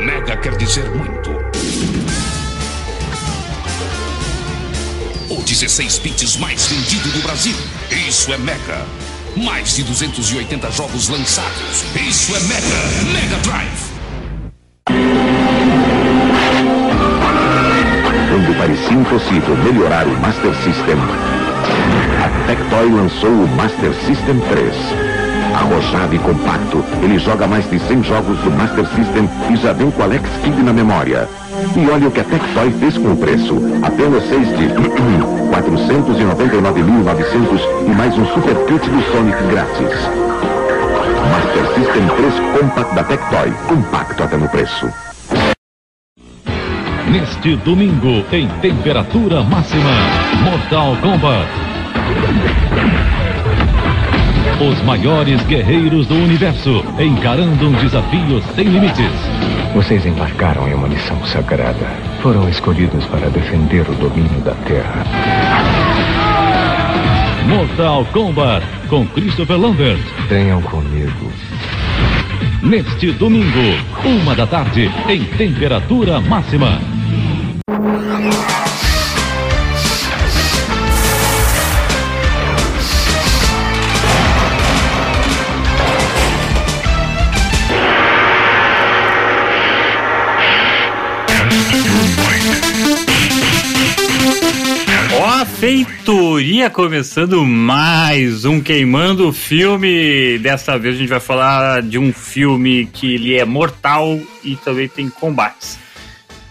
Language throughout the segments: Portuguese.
Mega quer dizer muito. O 16 bits mais vendido do Brasil. Isso é Mega. Mais de 280 jogos lançados. Isso é Mega. Mega Drive. Quando parecia impossível melhorar o Master System, a Tectoy lançou o Master System 3. Arrojado e compacto, ele joga mais de 100 jogos do Master System e já vem com Alex Kidd na memória. E olha o que a Tectoy fez com o preço. Apenas 6 de 499.900 e mais um Super Kit do Sonic grátis. Master System 3 Compact da Tectoy. Compacto até no preço. Neste domingo, em temperatura máxima, Mortal Kombat. Os maiores guerreiros do universo encarando um desafio sem limites. Vocês embarcaram em uma missão sagrada. Foram escolhidos para defender o domínio da Terra. Mortal Kombat com Christopher Lambert. Venham comigo. Neste domingo, uma da tarde, em temperatura máxima. Feitoria começando mais um Queimando Filme. Dessa vez a gente vai falar de um filme que ele é mortal e também tem combates.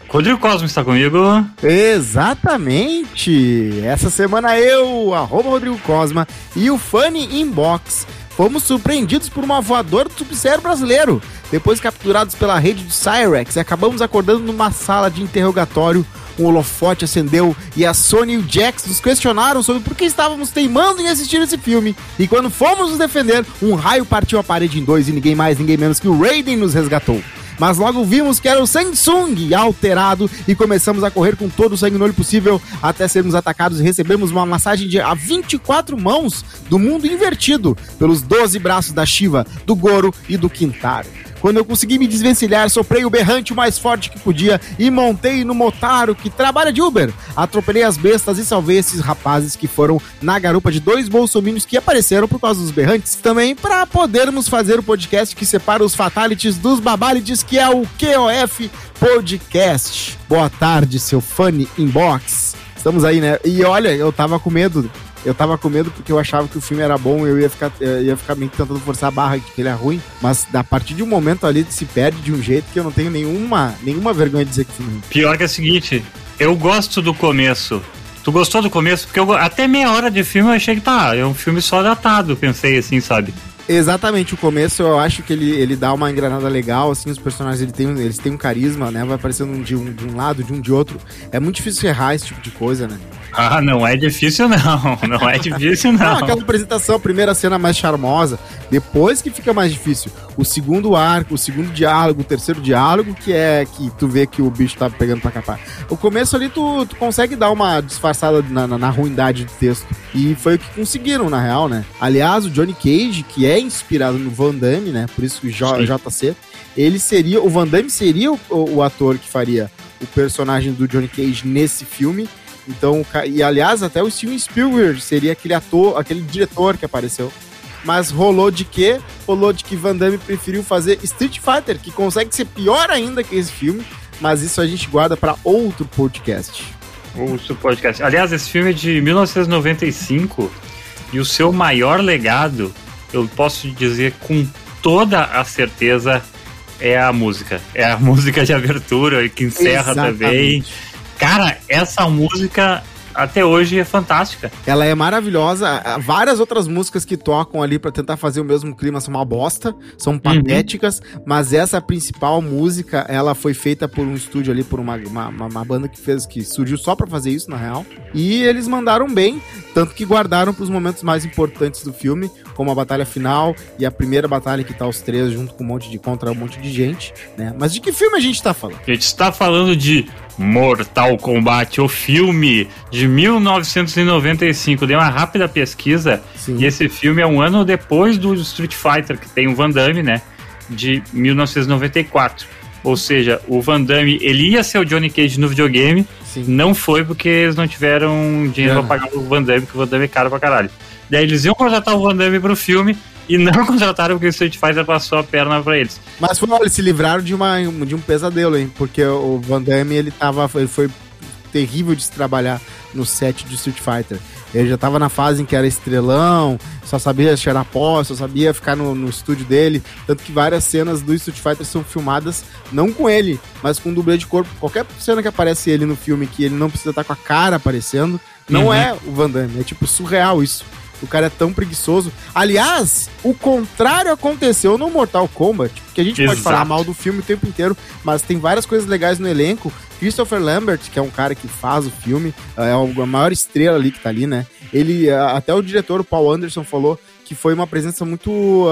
Rodrigo Cosmo está comigo. Exatamente! Essa semana eu, arroba Rodrigo Cosma e o Funny Inbox fomos surpreendidos por uma voadora do sub-zero brasileiro. Depois capturados pela rede de Cyrex, acabamos acordando numa sala de interrogatório. Um holofote acendeu e a Sony e o Jax nos questionaram sobre por que estávamos teimando em assistir esse filme. E quando fomos nos defender, um raio partiu a parede em dois e ninguém mais, ninguém menos que o Raiden nos resgatou. Mas logo vimos que era o Samsung alterado e começamos a correr com todo o sangue no olho possível até sermos atacados e recebemos uma massagem de a 24 mãos do mundo invertido pelos 12 braços da Shiva, do Goro e do Quintaro. Quando eu consegui me desvencilhar, soprei o berrante o mais forte que podia e montei no Motaro, que trabalha de Uber. Atropelei as bestas e salvei esses rapazes que foram na garupa de dois bolsominions que apareceram por causa dos berrantes. Também para podermos fazer o podcast que separa os fatalities dos babalities, que é o QOF Podcast. Boa tarde, seu funny inbox. Estamos aí, né? E olha, eu tava com medo eu tava com medo porque eu achava que o filme era bom eu ia ficar, eu ia ficar meio que tentando forçar a barra de que ele é ruim. Mas a partir de um momento ali se perde de um jeito que eu não tenho nenhuma, nenhuma vergonha de dizer que o filme é. Pior que é o seguinte, eu gosto do começo. Tu gostou do começo? Porque eu, até meia hora de filme eu achei que tá, é um filme só datado, pensei assim, sabe? Exatamente, o começo eu acho que ele, ele dá uma engranada legal, assim, os personagens ele tem, eles têm um carisma, né? Vai aparecendo de um, de um lado, de um de outro. É muito difícil errar esse tipo de coisa, né? Ah, não é difícil não, não é difícil não. não aquela apresentação, a primeira cena mais charmosa, depois que fica mais difícil. O segundo arco, o segundo diálogo, o terceiro diálogo, que é que tu vê que o bicho tá pegando pra capar. O começo ali tu, tu consegue dar uma disfarçada na, na, na ruindade do texto. E foi o que conseguiram, na real, né? Aliás, o Johnny Cage, que é inspirado no Van Damme, né? Por isso que o J, JC, ele seria, o Van Damme seria o, o ator que faria o personagem do Johnny Cage nesse filme. Então, e aliás, até o Steven Spielberg seria aquele ator, aquele diretor que apareceu. Mas rolou de quê? Rolou de que Van Damme preferiu fazer Street Fighter, que consegue ser pior ainda que esse filme, mas isso a gente guarda para outro podcast. Outro podcast. Aliás, esse filme é de 1995 e o seu maior legado, eu posso dizer com toda a certeza, é a música. É a música de abertura que encerra Exatamente. também. Cara, essa música até hoje é fantástica. Ela é maravilhosa. Várias outras músicas que tocam ali para tentar fazer o mesmo clima são uma bosta, são uhum. patéticas, uhum. mas essa principal música, ela foi feita por um estúdio ali, por uma, uma, uma banda que fez, que surgiu só para fazer isso, na real. E eles mandaram bem, tanto que guardaram para os momentos mais importantes do filme, como a batalha final e a primeira batalha que tá os três junto com um monte de contra um monte de gente, né? Mas de que filme a gente tá falando? A gente está falando de Mortal Kombat, o filme de 1995. Dei uma rápida pesquisa Sim. e esse filme é um ano depois do Street Fighter, que tem o Van Damme, né? De 1994. Ou seja, o Van Damme, ele ia ser o Johnny Cage no videogame, Sim. não foi porque eles não tiveram dinheiro Grana. pra pagar o Van Damme, porque o Van Damme é caro pra caralho. Daí eles iam contratar o Van Damme pro filme e não contrataram porque o Street Fighter passou a perna pra eles. Mas foi, eles se livraram de, uma, de um pesadelo, hein? Porque o Van Damme, ele tava. Ele foi terrível de se trabalhar no set de Street Fighter. Ele já tava na fase em que era estrelão, só sabia cheirar pó, só sabia ficar no, no estúdio dele. Tanto que várias cenas do Street Fighter são filmadas não com ele, mas com dublê de corpo. Qualquer cena que aparece ele no filme que ele não precisa estar com a cara aparecendo, não Uhum. é o Van Damme. É tipo surreal isso. O cara é tão preguiçoso. Aliás, o contrário aconteceu no Mortal Kombat, que a gente pode Exato. falar mal do filme o tempo inteiro, mas tem várias coisas legais no elenco. Christopher Lambert, que é um cara que faz o filme, é a maior estrela ali que tá ali, né? Ele, até o diretor, o Paul Anderson, falou que foi uma presença muito,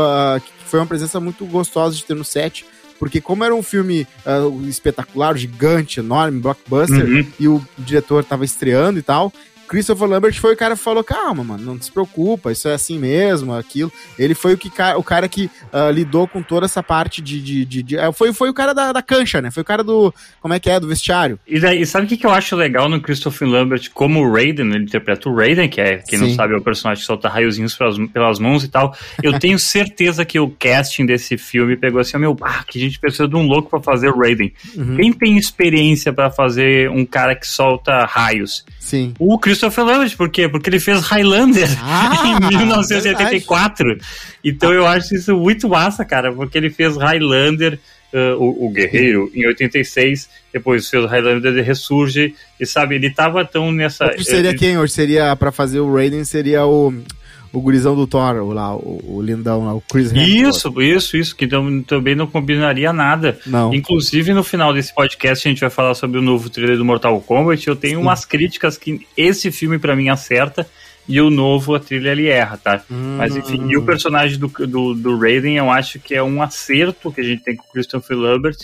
que foi uma presença muito gostosa de ter no set, porque como era um filme ah, espetacular, gigante, enorme, blockbuster, Uhum. e o diretor tava estreando e tal. Christopher Lambert foi o cara que falou: calma, mano, não se preocupa, isso é assim mesmo, aquilo. Ele foi o, que, o cara que ah, lidou com toda essa parte de. de, de- de- é, foi, foi o cara da, da cancha, né? Foi o cara do. Como é que é? Do vestiário. E, daí, sabe o que, que eu acho legal no Christopher Lambert como o Raiden? Ele interpreta o Raiden, que é, quem não Sim. sabe, é o personagem que solta raiozinhos pelas, pelas mãos e tal. Eu tenho certeza que o casting desse filme pegou assim, meu, ah, que a gente precisa de um louco pra fazer o Raiden. Uhum. Quem tem experiência pra fazer um cara que solta raios? Sim. O Christopher Lambert, por quê? Porque ele fez Highlander Ah, em 1984. Então eu acho isso muito massa, cara, porque ele fez Highlander, eh, o, o Guerreiro, em 86, depois fez Highlander ele Ressurge, e sabe, ele tava tão nessa. Hoje seria eh, quem? Hoje seria, pra fazer o Raiden, seria o. O gurizão do Thor, o, lá, o, o lindão lá, o Chris Hemsworth. Isso, isso, isso, que tam- também não combinaria nada. Não. Inclusive, no final desse podcast, a gente vai falar sobre o novo trailer do Mortal Kombat. Eu tenho Sim. umas críticas que esse filme, pra mim, acerta. E o novo, a trilha, ele erra, tá? Mas enfim, e o personagem do, do, do Raiden, eu acho que é um acerto que a gente tem com o Christopher Lambert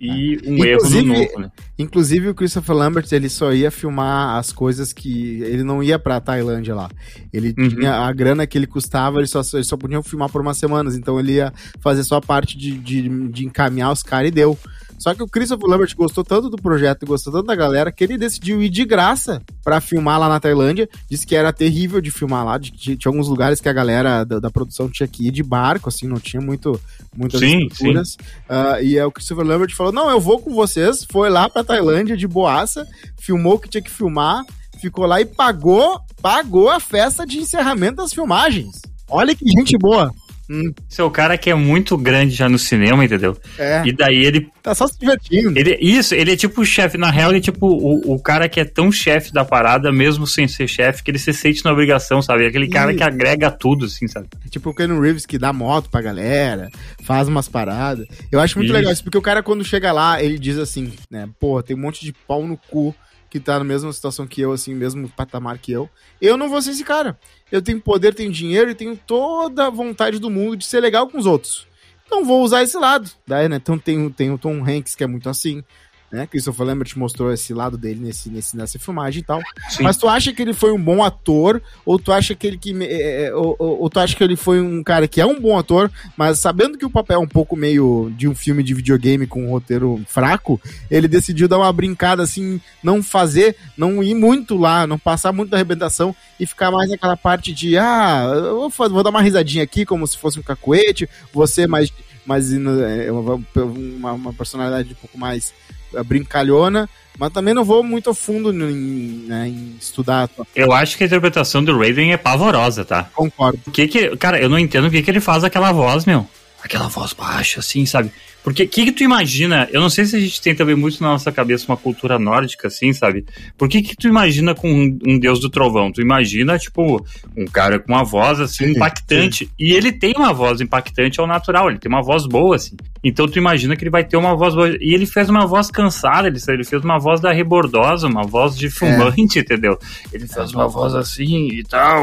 e um erro no Inclusive, novo, né? Inclusive o Christopher Lambert, ele só ia filmar as coisas que. Ele não ia pra Tailândia lá. Ele Uhum. tinha a grana que ele custava, ele só, ele só podia filmar por umas semanas. Então ele ia fazer só a parte de, de, de encaminhar os caras e deu. Só que o Christopher Lambert gostou tanto do projeto, gostou tanto da galera, que ele decidiu ir de graça pra filmar lá na Tailândia. Disse que era terrível de filmar lá. de que tinha alguns lugares que a galera da, da produção tinha que ir de barco, assim, não tinha muito, muitas Sim, estruturas. Ah, e aí o Christopher Lambert falou: Não, eu vou com vocês. Foi lá pra Tailândia de boaça, filmou o que tinha que filmar, ficou lá e pagou, pagou a festa de encerramento das filmagens. Olha que gente boa. Hum, é o cara que é muito grande já no cinema, entendeu? é, E daí ele tá só se divertindo. Ele, isso, ele é tipo o chefe. Na real, ele é tipo o, o cara que é tão chefe da parada, mesmo sem ser chefe, que ele se sente na obrigação, sabe? Aquele cara Isso. que agrega tudo, assim, sabe? Tipo o Keanu Reeves que dá moto pra galera, faz umas paradas. Eu acho muito Isso. legal isso, porque o cara quando chega lá, ele diz assim, né, pô, tem um monte de pau no cu que tá na mesma situação que eu, assim, mesmo patamar que eu. Eu não vou ser esse cara. Eu tenho poder, tenho dinheiro e tenho toda a vontade do mundo de ser legal com os outros. Então vou usar esse lado. Daí, né? Então tem, tem o Tom Hanks, que é muito assim. Né? Christopher Lambert mostrou esse lado dele nesse, nesse, nessa filmagem e tal. Sim. Mas tu acha que ele foi um bom ator? Ou tu acha que ele que. é, é, ou, ou- ou tu acha que ele foi um cara que é um bom ator, mas sabendo que o papel é um pouco meio de um filme de videogame com um roteiro fraco, ele decidiu dar uma brincada assim, não fazer, não ir muito lá, não passar muito da arrebentação e ficar mais naquela parte de ah, eu vou, fa- vou dar uma risadinha aqui como se fosse um cacuete, você mais. mais é, uma, uma, personalidade um pouco mais eh, brincalhona, mas também não vou muito a fundo em, né, em estudar. Eu acho que a interpretação do Raiden é pavorosa, tá? Concordo. O que que. Cara, eu não entendo o que que ele faz aquela voz, meu. Aquela voz baixa, assim, sabe? Porque o que, que tu imagina? Eu não sei se a gente tem também muito na nossa cabeça uma cultura nórdica, assim, sabe? Por que, que tu imagina com um, um deus do trovão? Tu imagina, tipo, um cara com uma voz, assim, Sim, impactante. E ele tem uma voz impactante ao natural, ele tem uma voz boa, assim. Então tu imagina que ele vai ter uma voz boa. E ele fez uma voz cansada, ele, ele fez uma voz da rebordosa, uma voz de fumante, entendeu? Ele fez uma voz assim e tal.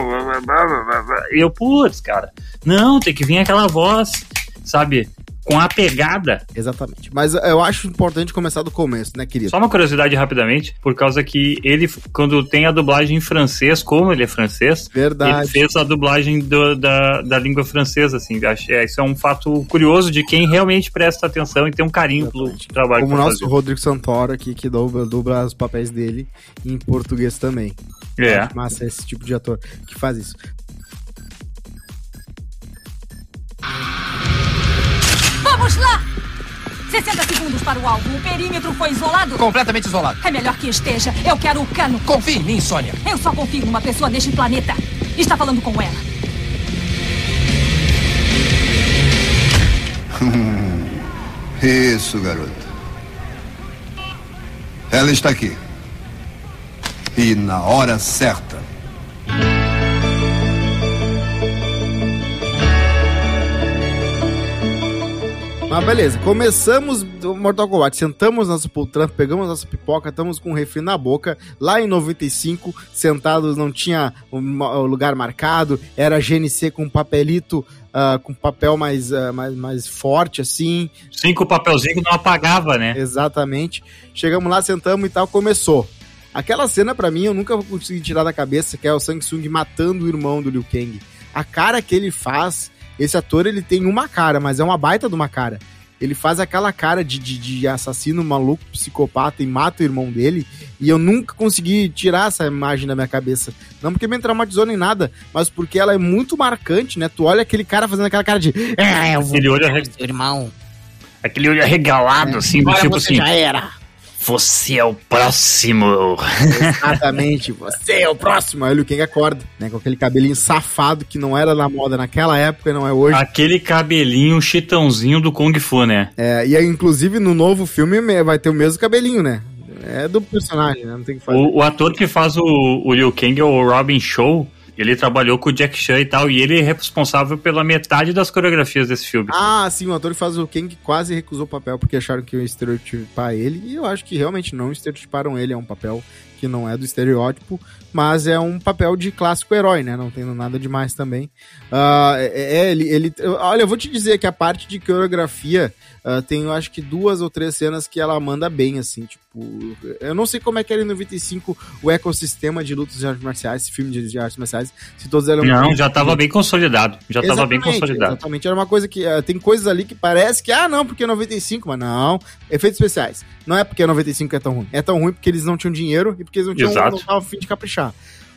E eu, putz, cara, não, tem que vir aquela voz, sabe? Com a pegada. Exatamente. Mas eu acho importante começar do começo, né, querido? Só uma curiosidade rapidamente, por causa que ele, quando tem a dublagem em francês, como ele é francês, Verdade. ele fez a dublagem do- da, da língua francesa, assim. Acho, é, isso é um fato curioso de quem realmente presta atenção e tem um carinho pelo Exatamente. trabalho Como o nosso fazendo. Rodrigo Santoro aqui, que dubla, dubla os papéis dele em português também. É. Massa esse tipo de ator que faz isso. Vamos lá! 60 segundos para o alvo. O perímetro foi isolado? Completamente isolado. É melhor que esteja. Eu quero o cano. Confie em mim, Sônia. Eu só confio numa pessoa neste planeta. Está falando com ela. Isso, garota. Ela está aqui. E na hora certa. Mas beleza, começamos do Mortal Kombat, sentamos nossa poltrona, pegamos nossa pipoca, estamos com um refri na boca. Lá em 95, sentados, não tinha o o lugar marcado, era GNC com papelito, ah, com papel mais, ah, mais, mais forte assim, Cinco papelzinhos que não apagava, né? exatamente. Chegamos lá, sentamos e tal, começou. Aquela cena pra mim eu nunca vou conseguir tirar da cabeça, que é o Samsung matando o irmão do Liu Kang. A cara que ele faz, esse ator ele tem uma cara, mas é uma baita de uma cara. Ele faz aquela cara de, de, de assassino maluco, psicopata e mata o irmão dele. E eu nunca consegui tirar essa imagem da minha cabeça. Não porque me traumatizou nem nada, mas porque ela é muito marcante, né? Tu olha aquele cara fazendo aquela cara de. É, eu vou Aquele olho, arre- irmão. aquele olho arregalado, assim, do tipo assim, já era. Você é o próximo. Exatamente, você é o próximo. Aí o Liu Kang acorda, né? Com aquele cabelinho safado que não era na moda naquela época e não é hoje. Aquele cabelinho chitãozinho do Kung Fu, né? É, e aí, inclusive, no novo filme me- vai ter o mesmo cabelinho, né? É do personagem, né? Não tem o que fazer. O, o ator que faz o, o Liu Kang é o Robin Show. Ele trabalhou com o Jack Chan e tal, e ele é responsável pela metade das coreografias desse filme. Ah, sim, o ator que faz o Kang quase recusou o papel porque acharam que iam estereotipar ele. E eu acho que realmente não estereotiparam ele. É um papel que não é do estereótipo, mas é um papel de clássico herói, né? Não tem nada demais também. Ah, é, ele, ele. Olha, eu vou te dizer que a parte de coreografia ah, tem, eu acho que duas ou três cenas que ela manda bem, assim, tipo. Eu não sei como é que era em 95 o ecossistema de lutas de artes marciais, esse filme de, de artes marciais, se todos eram. Não, já tava bem consolidado. Já tava bem consolidado. Exatamente, era uma coisa que eh, tem coisas ali que parece que, ah, não, porque é 95, mas não. Efeitos especiais. Não é porque é 95 que é tão ruim. É tão ruim porque eles não tinham dinheiro e porque eles não tinham Exato. não estavam a fim de caprichar.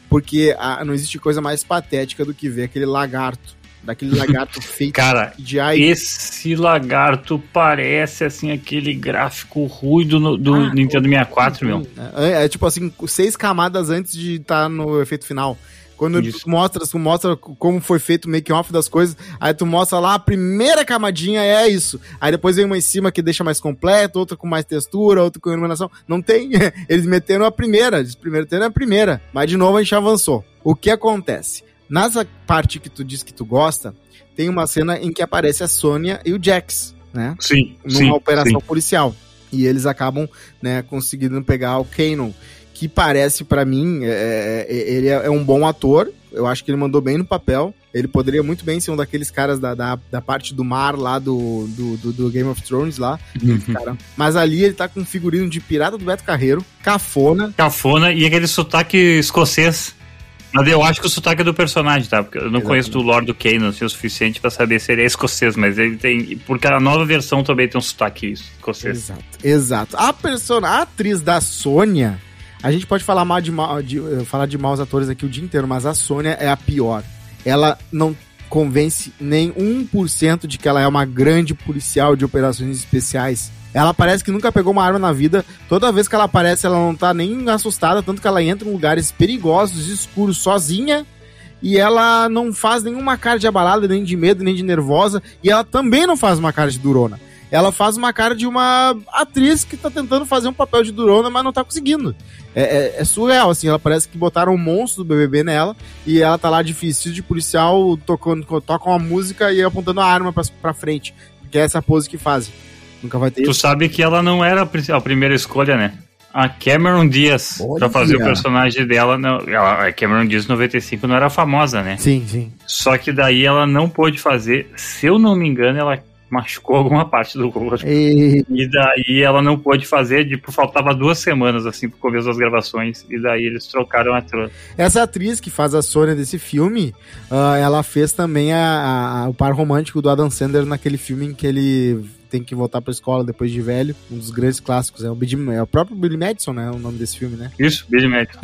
Porque ah, não existe coisa mais patética do que ver aquele lagarto, daquele lagarto feito Cara, de ai. esse lagarto parece, assim, aquele gráfico ruído no- do Ah, Nintendo 64, meu. É, é tipo assim, seis camadas antes de estar no efeito final. Quando Isso. mostra, tu mostra como foi feito o make off das coisas, aí tu mostra lá a primeira camadinha é isso. Aí depois vem uma em cima que deixa mais completo, outra com mais textura, outra com iluminação. Não tem. Eles meteram a primeira, eles primeiro meteram a primeira. Mas de novo a gente avançou. O que acontece? Nessa parte que tu diz que tu gosta, tem uma cena em que aparece a Sônia e o Jax, né? Sim, numa sim, operação sim. policial. E eles acabam, né, conseguindo pegar o Kanon, que parece pra mim, é, é, ele é, é um bom ator. Eu acho que ele mandou bem no papel. Ele poderia muito bem ser um daqueles caras da, da, da parte do mar lá do, do, do- do Game of Thrones lá. Uhum. Mas ali ele tá com um figurino de pirata do Beto Carreiro, cafona. Cafona e aquele sotaque escocês. Mas eu acho que o sotaque é do personagem, tá? Porque eu não Exatamente. conheço do Lord do Kanan assim, o suficiente pra saber se ele é escocês, mas ele tem. Porque a nova versão também tem um sotaque escocês. Exato, exato. A persona, a atriz da Sônia, a gente pode falar mal de, mal, de eh, falar de maus atores aqui o dia inteiro, mas a Sônia é a pior. Ela não convence nem 1% de que ela é uma grande policial de operações especiais. Ela parece que nunca pegou uma arma na vida. Toda vez que ela aparece, ela não tá nem assustada, tanto que ela entra em lugares perigosos, escuros, sozinha. E ela não faz nenhuma cara de abalada, nem de medo, nem de nervosa. E ela também não faz uma cara de durona ela faz uma cara de uma atriz que tá tentando fazer um papel de durona, mas não tá conseguindo. É, é- é surreal, assim, ela parece que botaram um monstro do BBB nela e ela tá lá de vestido de policial, tocando, toca uma música e apontando a arma pra, pra frente. Porque é essa pose que fazem. Nunca vai ter Tu sabe que ela não era a pri- a primeira escolha, né? A Cameron Diaz, pra fazer o personagem dela, não, ela, a Cameron Diaz 95 não era famosa, né? Sim, sim. Só que daí ela não pôde fazer, se eu não me engano, ela machucou alguma parte do rosto. E... E daí ela não pôde fazer, tipo, faltava duas semanas, assim, pro começo das gravações. E daí eles trocaram a ator. Essa atriz que faz a Sônia desse filme, ah, ela fez também a- a- o par romântico do Adam Sandler naquele filme em que ele tem que voltar pra escola depois de velho. Um dos grandes clássicos. É o, Billy- é o próprio Billy Madison, né? O nome desse filme, né? Isso, Billy Madison.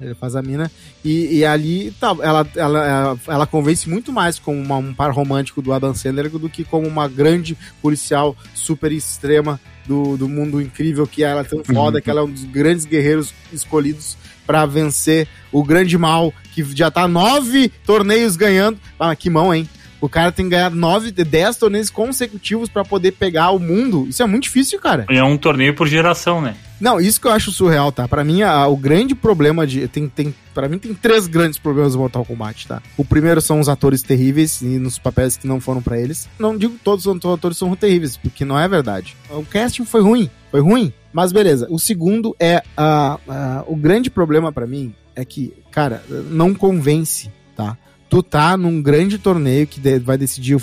Ele faz a mina. E, e ali, tá, ela, ela, ela, convence muito mais como uma- um par romântico do Adam Sandler do que como uma grande policial super extrema do, do mundo incrível que ela é tão foda, que ela é um dos grandes guerreiros escolhidos pra vencer o grande mal, que já tá nove torneios ganhando. Ah, que mão, hein? O cara tem que ganhar nove, dez torneios consecutivos pra poder pegar o mundo. Isso é muito difícil, cara. E é um torneio por geração, né? Não, isso que eu acho surreal, tá? Pra mim, a- o grande problema de. Tem, tem, pra mim, tem três grandes problemas do Mortal Kombat, tá? O primeiro são os atores terríveis e nos papéis que não foram pra eles. Não digo que todos os atores são terríveis, porque não é verdade. O casting foi ruim, foi ruim. Mas beleza. O segundo é. ah, ah, o grande problema pra mim é que, cara, não convence, tá? Tu tá num grande torneio que vai decidir o,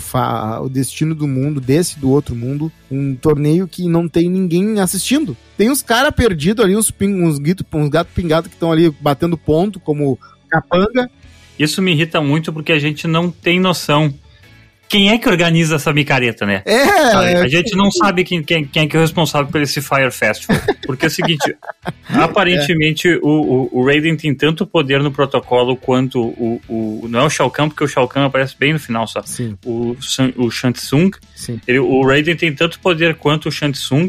o destino do mundo, desse do outro mundo. Um torneio que não tem ninguém assistindo. Tem uns caras perdidos ali, uns, ping, uns, uns gato pingado que estão ali batendo ponto, como capanga. Isso me irrita muito porque a gente não tem noção. Quem é que organiza essa micareta, né? É, é, A gente não sabe quem, quem, quem é que é o responsável por esse Fire Festival. Porque é o seguinte, aparentemente o, o, o Raiden tem tanto poder no protocolo quanto o, o. Não é o Shao Kahn, porque o Shao Kahn aparece bem no final só. Sim, O, o Shang Tsung. sim. Ele, o Raiden tem tanto poder quanto o Shang Tsung.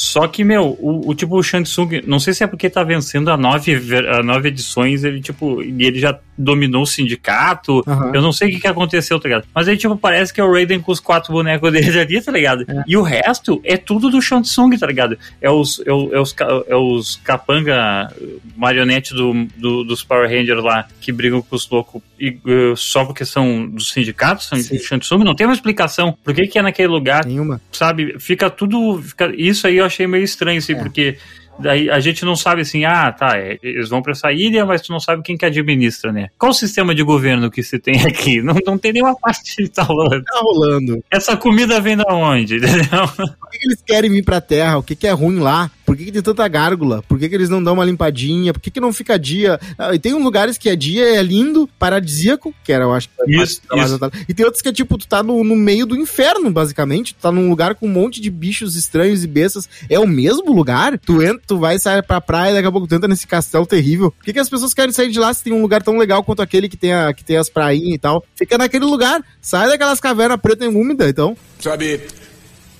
Só que, meu, o, o tipo, o Shang Tsung, não sei se é porque tá vencendo a nove, a nove edições, ele, tipo, e ele já dominou o sindicato. Aham. Eu não sei o que, que aconteceu, tá ligado? Mas aí, tipo, parece que é o Raiden com os quatro bonecos dele ali, tá ligado? E o resto é tudo do Shang Tsung, tá ligado? É os, é, o- é os, é os capanga marionete do, do- dos Power Rangers lá que brigam com os loucos e, eh, só porque são dos sindicatos, são Sim. do Shang Tsung. Não tem uma explicação. Por que, que é naquele lugar? Nenhuma. sabe, fica tudo. fica- isso aí eu achei meio estranho, assim, É. porque daí a gente não sabe assim, ah, tá, é, eles vão pra essa ilha, mas tu não sabe quem que administra, né? Qual o sistema de governo que se tem aqui? Não, não tem nenhuma parte que tá rolando. Tá rolando. Essa comida vem da onde? Entendeu? Por que, que eles querem vir pra Terra? O que, que é ruim lá? Por que, que tem tanta gárgula? Por que, que eles não dão uma limpadinha? Por que, que não fica dia? Ah, e tem uns lugares que é dia, é lindo, paradisíaco, que era, eu acho que Isso, mais- isso. E tem outros que é tipo, tu tá no, no meio do inferno, basicamente. Tu tá num lugar com um monte de bichos estranhos e bestas. É o mesmo lugar? Tu entra, tu vai sair pra praia, daqui a pouco tu entra nesse castelo terrível. Por que, que as pessoas querem sair de lá se tem um lugar tão legal quanto aquele que tem, a, que tem as prainhas e tal? Fica naquele lugar. Sai daquelas cavernas pretas e úmidas, então. Sabe,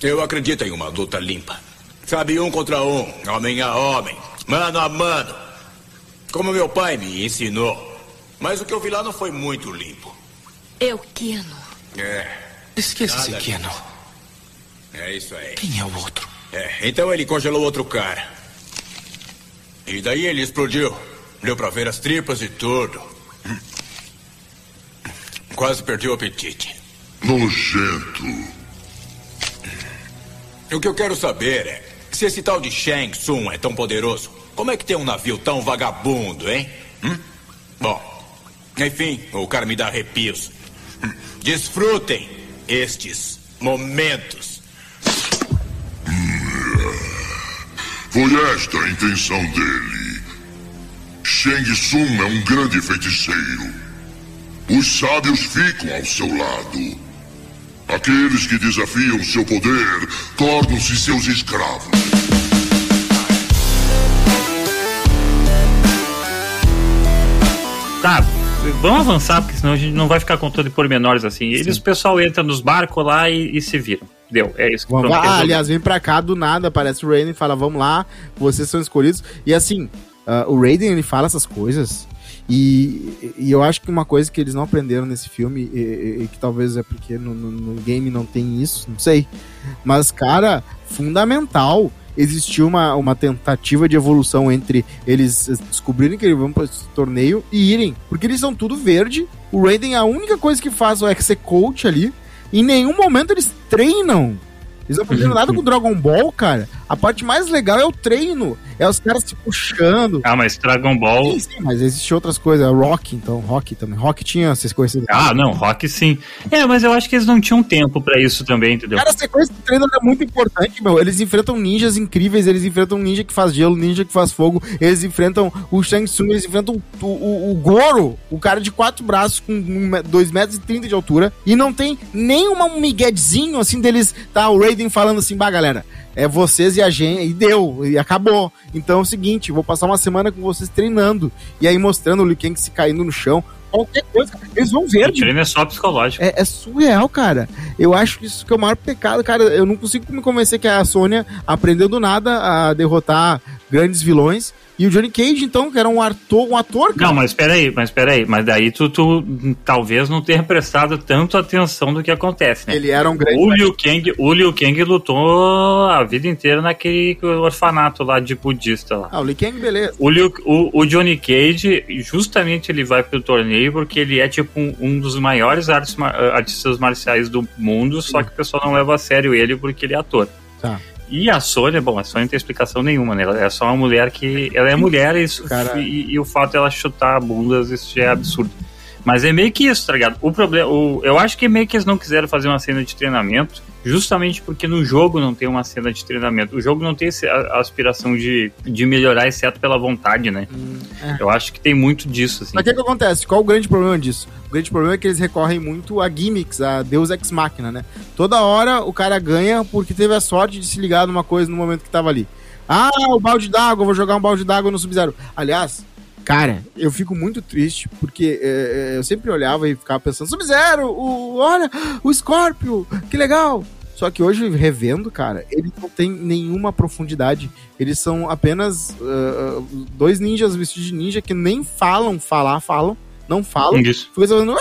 eu acredito em uma luta limpa. Sabe, um contra um, homem a homem, mano a mano. Como meu pai me ensinou. Mas o que eu vi lá não foi muito limpo. Eu. É, Esqueça esse Nada Keno. é isso aí. Quem é o outro? É, então ele congelou outro cara. E daí ele explodiu. Deu pra ver as tripas e tudo. Quase perdi o apetite. Nojento. O que eu quero saber é: se esse tal de Shang Tsung é tão poderoso, como é que tem um navio tão vagabundo, hein? Hum? Bom, enfim, o cara me dá arrepios. Hum. Desfrutem estes momentos. Foi esta a intenção dele. Shang Tsung é um grande feiticeiro. Os sábios ficam ao seu lado. Aqueles que desafiam seu poder tornam-se seus escravos. Tá, vamos avançar, porque senão a gente não vai ficar contando pormenores assim. Eles, o pessoal entra nos barcos lá e, e se viram. Deu, é isso que Vamos lá. Ah, aliás, vem pra cá do nada, aparece o Raiden e fala, vamos lá, vocês são escolhidos. E assim, ah, o Raiden, ele fala essas coisas, e, e eu acho que uma coisa que eles não aprenderam nesse filme, e, e- que talvez é porque no, no- no game não tem isso, não sei. Mas, cara, fundamental existiu uma, uma tentativa de evolução entre eles descobrirem que eles vão para esse torneio e irem. Porque eles são tudo verde. O Raiden, a única coisa que faz é ser coach ali. Em nenhum momento eles treinam. Eles não aprenderam nada com Dragon Ball, cara. A parte mais legal é o treino. É os caras se puxando. Ah, mas Dragon Ball. Sim, sim, mas existem outras coisas. É rock, então, rock também. Rock tinha essas coisas. Ah, não, rock sim. É, mas eu acho que eles não tinham tempo pra isso também, entendeu? Cara, a sequência de treino é muito importante, meu. Eles enfrentam ninjas incríveis, eles enfrentam um ninja que faz gelo, ninja que faz fogo, eles enfrentam o Shang Tsung, eles enfrentam o, o, o Goro, o cara de quatro braços com 2,30 metros e 30 de altura, e não tem nenhuma um miguezinho assim deles, tá? O Raiden falando assim, bah, galera, é vocês e a gente, e deu, e acabou. Então é o seguinte, vou passar uma semana com vocês treinando, e aí mostrando o Liu Kang se caindo no chão, qualquer coisa, eles vão ver. O treino é só psicológico. É, é, surreal, cara. Eu acho que isso que é o maior pecado, cara. Eu não consigo me convencer que a Sônia aprendeu do nada a derrotar grandes vilões. E o Johnny Cage, então, que era um ator, um ator cara. Não, mas peraí, mas peraí. Mas daí tu, tu talvez não tenha prestado tanto atenção do que acontece, né? Ele era um grande. O Liu Kang, o Liu Kang lutou a vida inteira naquele orfanato lá de budista lá. Ah, o Liu Kang, beleza. O, Liu, o, o Johnny Cage, justamente ele vai pro torneio porque ele é tipo um, um dos maiores artes, artistas marciais do mundo, só que o pessoal não leva a sério ele porque ele é ator. Tá. E a Sônia, bom, a Sônia não tem explicação nenhuma, né? Ela é só uma mulher que. Ela é mulher e, isso, Cara... e, e o fato dela chutar bundas, isso já é absurdo. Mas é meio que isso, tá ligado? O problema. O, eu acho que meio que eles não quiseram fazer uma cena de treinamento justamente porque no jogo não tem uma cena de treinamento. O jogo não tem a aspiração de, de melhorar, exceto pela vontade, né? Hum, é. Eu acho que tem muito disso, assim. Mas o que, que acontece? Qual o grande problema disso? O grande problema é que eles recorrem muito a gimmicks, a Deus Ex Machina, né? Toda hora o cara ganha porque teve a sorte de se ligar numa coisa no momento que tava ali. Ah, o balde d'água, vou jogar um balde d'água no Sub-Zero. Aliás, Cara, eu fico muito triste porque é, eu sempre olhava e ficava pensando: Sub-Zero, o, olha, o Scorpio, que legal. Só que hoje, revendo, cara, eles não tem nenhuma profundidade. Eles são apenas uh, dois ninjas vestidos de ninja que nem falam, falar, falam, não falam. Isso. Fica falando.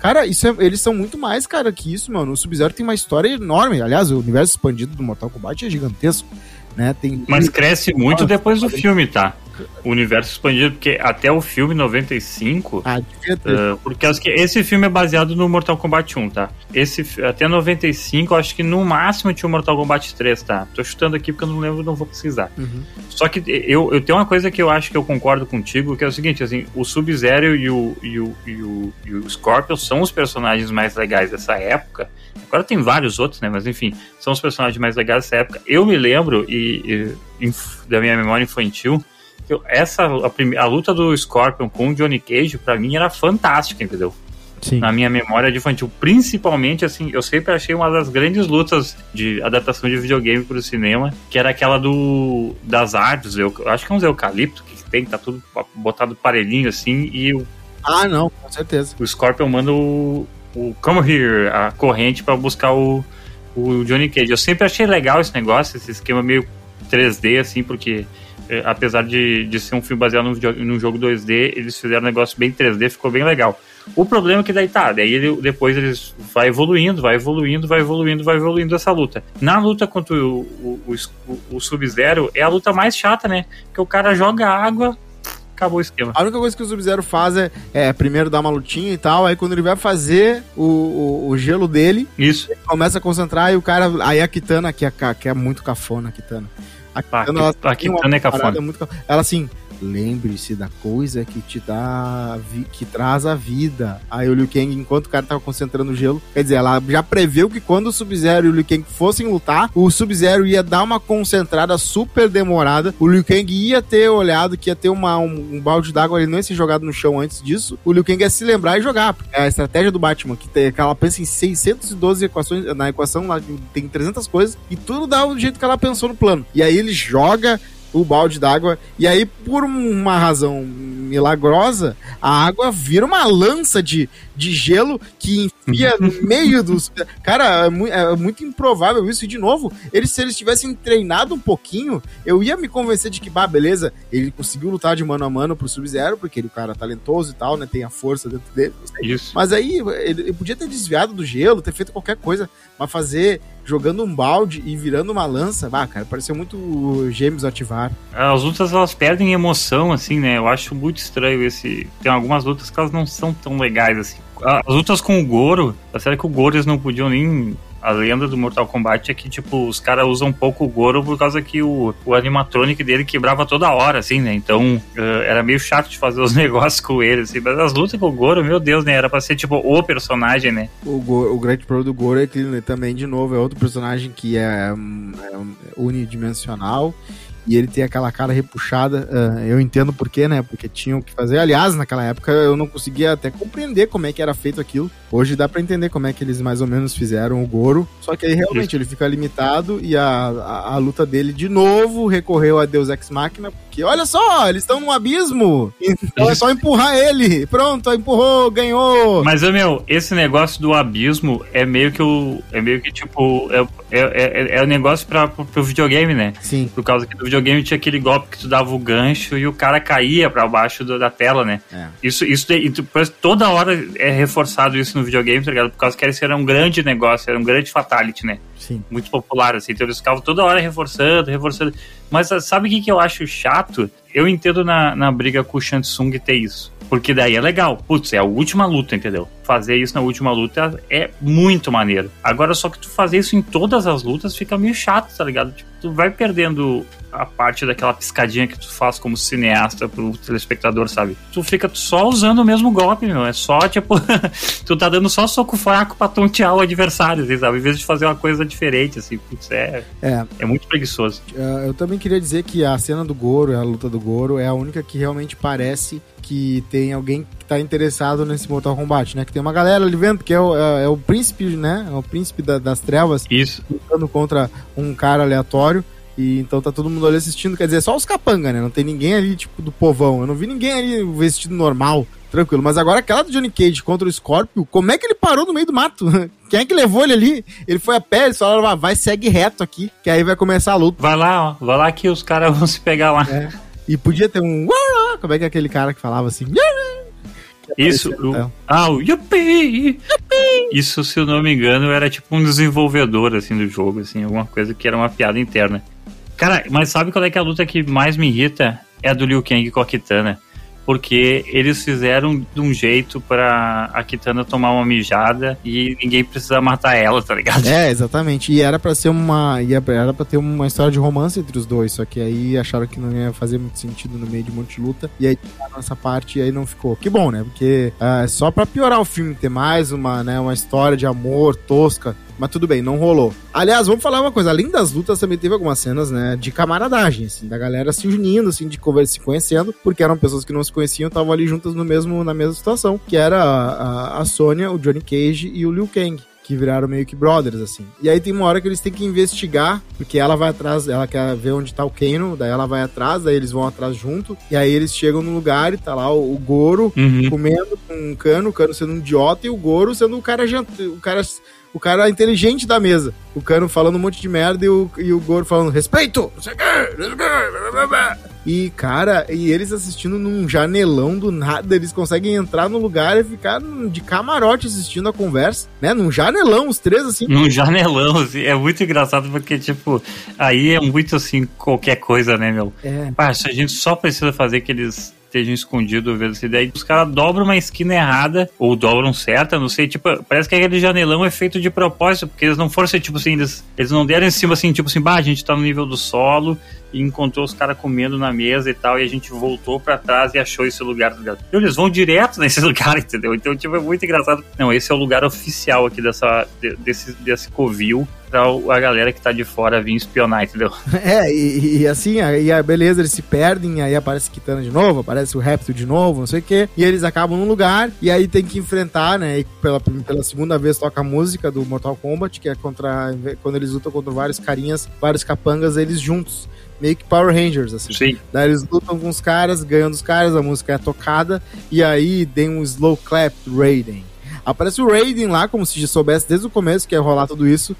Cara, isso é, eles são muito mais, cara, que isso, mano. O Sub-Zero tem uma história enorme. Aliás, o universo expandido do Mortal Kombat é gigantesco. Né? Tem... Mas cresce muito depois do filme, tá? O universo expandido, porque até o filme 95. Ah, uh, porque acho que esse filme é baseado no Mortal Kombat 1, tá? Esse, até 95, acho que no máximo tinha o Mortal Kombat 3, tá? Tô chutando aqui porque eu não lembro, não vou precisar. Uhum. Só que eu, eu tenho uma coisa que eu acho que eu concordo contigo, que é o seguinte, assim, o Sub-Zero e o, e, o, e, o, e o Scorpion são os personagens mais legais dessa época. Agora tem vários outros, né? Mas enfim, são os personagens mais legais dessa época. Eu me lembro, e, e da minha memória infantil, essa a, a, luta do Scorpion com o Johnny Cage para mim era fantástica, entendeu? Sim. Na minha memória de infantil, principalmente assim, eu sempre achei uma das grandes lutas de adaptação de videogame para o cinema, que era aquela do das artes, eu acho que é uns eucalipto que tem, tá tudo botado parelhinho assim e o Ah, não, com certeza. O Scorpion manda o, o Come Here, a corrente para buscar o o Johnny Cage. Eu sempre achei legal esse negócio, esse esquema meio 3D assim, porque apesar de, de ser um filme baseado num, num jogo 2D, eles fizeram um negócio bem 3D, ficou bem legal. O problema é que daí tá, daí ele, depois eles vai evoluindo, vai evoluindo, vai evoluindo, vai evoluindo essa luta. Na luta contra o, o, o, o Sub-Zero é a luta mais chata, né? Que o cara joga água, acabou o esquema. A única coisa que o Sub-Zero faz é, é, primeiro dar uma lutinha e tal, aí quando ele vai fazer o, o, o gelo dele, Isso. começa a concentrar e o cara. Aí a Kitana, que é, que é muito cafona, a Kitana. A Kitana, ela, a Kitana é cafona. Muito, ela assim, lembre-se da coisa que te dá, que traz a vida. Aí o Liu Kang, enquanto o cara tava concentrando o gelo, quer dizer, ela já preveu que quando o Sub-Zero e o Liu Kang fossem lutar, o Sub-Zero ia dar uma concentrada super demorada, o Liu Kang ia ter olhado que ia ter uma, um, um balde d'água, ele não ia ser jogado no chão antes disso, o Liu Kang ia se lembrar e jogar. É a estratégia do Batman, que, tem, que ela pensa em 612 equações, na equação lá tem 300 coisas, e tudo dá do jeito que ela pensou no plano. E aí ele joga o balde d'água. E aí, por uma razão milagrosa, a água vira uma lança de, de gelo que enfia no meio dos. Cara, é, mu é, muito improvável isso. E, de novo, eles, se eles tivessem treinado um pouquinho, eu ia me convencer de que, bah, beleza, ele conseguiu lutar de mano a mano pro Sub-Zero, porque ele é um cara talentoso e tal, né? Tem a força dentro dele. Isso. Mas aí, ele, ele podia ter desviado do gelo, ter feito qualquer coisa, mas fazer jogando um balde e virando uma lança, bah, cara, pareceu muito gêmeos ativar. As lutas elas perdem emoção, assim, né? Eu acho muito estranho esse. Tem algumas lutas que elas não são tão legais assim. As lutas com o Goro, a sério que o Goro eles não podiam nem a lenda do Mortal Kombat é que, tipo, os caras usam um pouco o Goro por causa que o, o animatronic dele quebrava toda hora, assim, né? Então uh, era meio chato de fazer os negócios com ele, assim. Mas as lutas com o Goro, meu Deus, né? Era pra ser, tipo, o personagem, né? O, Go- o grande problema do Goro é que ele também, de novo, é outro personagem que é, hum, é é unidimensional. E ele tem aquela cara repuxada. ah, eu entendo por quê, né? Porque tinham que fazer. Aliás, naquela época eu não conseguia até compreender como é que era feito aquilo. Hoje dá pra entender como é que eles mais ou menos fizeram o Goro. Só que aí realmente ele fica limitado e a, a, a luta dele de novo recorreu a Deus Ex Machina. Porque olha só, eles estão num abismo. Então é só empurrar ele. Pronto, empurrou, ganhou. Mas, meu, esse negócio do abismo é meio que o. É meio que, tipo. É, é, é, é o negócio pra, pro, pro videogame, né? Sim. Por causa que no videogame tinha aquele golpe que tu dava o gancho e o cara caía pra baixo do- da tela, né? É. Isso, isso toda hora é reforçado isso no videogame, tá ligado? Por causa que esse era um grande negócio, era um grande fatality, né? Sim. Muito popular, assim. Então eles ficavam toda hora reforçando, reforçando. Mas ah, sabe o que, que eu acho chato? Eu entendo na, na briga com o Shansung ter isso. Porque daí é legal. Putz, é a última luta, entendeu? Fazer isso na última luta é muito maneiro. Agora, só que tu fazer isso em todas as lutas fica meio chato, tá ligado? Tipo, tu vai perdendo a parte daquela piscadinha que tu faz como cineasta pro telespectador, sabe? Tu fica só usando o mesmo golpe, meu. É só, tipo, tu tá dando só soco fraco pra tontear o adversário, assim, sabe? Em vez de fazer uma coisa diferente, assim, putz, é, É, é muito preguiçoso. Uh, eu também queria dizer que a cena do Goro, a luta do Goro, é a única que realmente parece que tem alguém tá interessado nesse Mortal Kombat, né? Que tem uma galera ali vendo, que é o, é, é o príncipe, né? É o príncipe da- das trevas Isso. lutando contra um cara aleatório. E então tá todo mundo ali assistindo, quer dizer, só os capanga, né? Não tem ninguém ali, tipo, do povão. Eu não vi ninguém ali vestido normal, tranquilo. Mas agora aquela do Johnny Cage contra o Scorpio, como é que ele parou no meio do mato? Quem é que levou ele ali? Ele foi a pé, eles falaram, "Ah, vai, segue reto aqui, que aí vai começar a luta. Vai lá, ó. Vai lá que os caras vão se pegar lá. É. E podia ter um. Como é que é aquele cara que falava assim? Isso, o, ah, o Yuppie! Isso, se eu não me engano, era tipo um desenvolvedor, assim, do jogo, assim, alguma coisa que era uma piada interna. Cara, mas sabe qual é que é a luta que mais me irrita? É a do Liu Kang com a Kitana. Porque eles fizeram de um jeito pra a Kitana tomar uma mijada e ninguém precisa matar ela, tá ligado? É, exatamente. E era pra ser uma. ia- Era pra ter uma história de romance entre os dois. Só que aí acharam que não ia fazer muito sentido no meio de um monte de luta. E aí tiraram essa parte e aí não ficou. Que bom, né? Porque ah, só pra piorar o filme, ter mais uma, né, uma história de amor tosca. Mas tudo bem, não rolou. Aliás, vamos falar uma coisa. Além das lutas, também teve algumas cenas, né, de camaradagem, assim, da galera se unindo, assim, de conversa, se conhecendo, porque eram pessoas que não se conheciam, estavam ali juntas no mesmo, na mesma situação, que era a, a, a Sônia, o Johnny Cage e o Liu Kang que viraram meio que brothers, assim. E aí tem uma hora que eles têm que investigar, porque ela vai atrás, ela quer ver onde tá o Kano, daí ela vai atrás, daí eles vão atrás junto, e aí eles chegam no lugar e tá lá o, o Goro Uhum. comendo com um cano, o cano sendo um idiota e o Goro sendo o cara, o cara, o cara inteligente da mesa. O cano falando um monte de merda e o, e o Goro falando respeito. E, cara, e eles assistindo num janelão do nada, eles conseguem entrar no lugar e ficar de camarote assistindo a conversa, né? Num janelão, os três, assim. Num janelão, assim, é muito engraçado porque, tipo, aí é muito assim, qualquer coisa, né, meu? É. Pá, se a gente só precisa fazer que eles estejam escondidos vendo essa ideia. Os caras dobram uma esquina errada, ou dobram certa, não sei, tipo, parece que aquele janelão é feito de propósito, porque eles não foram tipo assim, eles, eles não deram em cima assim, tipo assim, bah, a gente tá no nível do solo e encontrou os caras comendo na mesa e tal, e a gente voltou pra trás e achou esse lugar, ligado? Eles vão direto nesse lugar, entendeu? Então, tipo, é muito engraçado. Não, esse é o lugar oficial aqui dessa, de- desse, desse covil pra a galera que tá de fora vir espionar, entendeu? É, e, e assim, aí a beleza, eles se perdem, aí aparece Kitana de novo, aparece o Reptil de novo, não sei o quê, e eles acabam num lugar, e aí tem que enfrentar, né, e pela, pela segunda vez toca a música do Mortal Kombat, que é contra, quando eles lutam contra vários carinhas, vários capangas, eles juntos, meio que Power Rangers, assim. Sim. Daí eles lutam com os caras, ganham dos caras, a música é tocada, e aí tem um slow clap Raiden. Aparece o Raiden lá, como se já soubesse desde o começo que ia rolar tudo isso,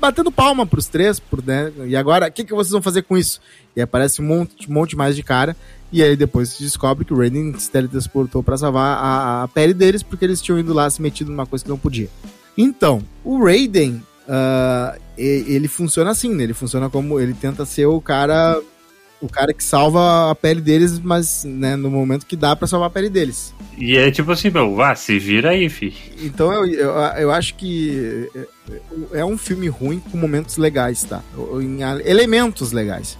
batendo palma pros três, por, né? E agora, o que, que vocês vão fazer com isso? E aparece um monte, um monte mais de cara, e aí depois se descobre que o Raiden se teletransportou pra salvar a, a pele deles, porque eles tinham ido lá se metido numa coisa que não podia. Então, o Raiden, e- ele funciona assim, né? Ele funciona como. Ele tenta ser o cara O cara que salva a pele deles, mas né, no momento que dá pra salvar a pele deles. E é tipo assim, meu, vá, se vira aí, fi. Então eu, eu, eu acho que é, é um filme ruim com momentos legais, tá? Em elementos legais.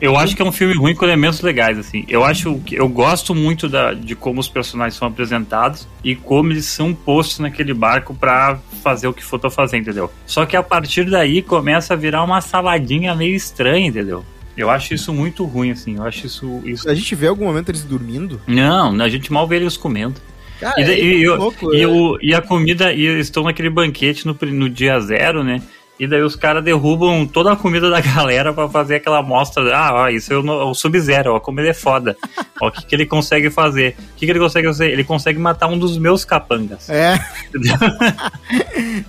Eu acho que é um filme ruim com elementos legais, assim. Eu acho que eu gosto muito da, de como os personagens são apresentados e como eles são postos naquele barco para fazer o que for fazer, entendeu? Só que a partir daí começa a virar uma saladinha meio estranha, entendeu? Eu acho isso muito ruim, assim. Eu acho isso. isso... A gente vê algum momento eles dormindo? Não, a gente mal vê eles comendo. Cara, e, é e, louco, e, é. o, e a comida, e eles estão naquele banquete no, no dia zero, né? E daí os caras derrubam toda a comida da galera para fazer aquela amostra. Ah, ó, isso é o, o Sub-Zero, como ele é foda. o que, que ele consegue fazer? O que, que ele consegue fazer? Ele consegue matar um dos meus capangas. É.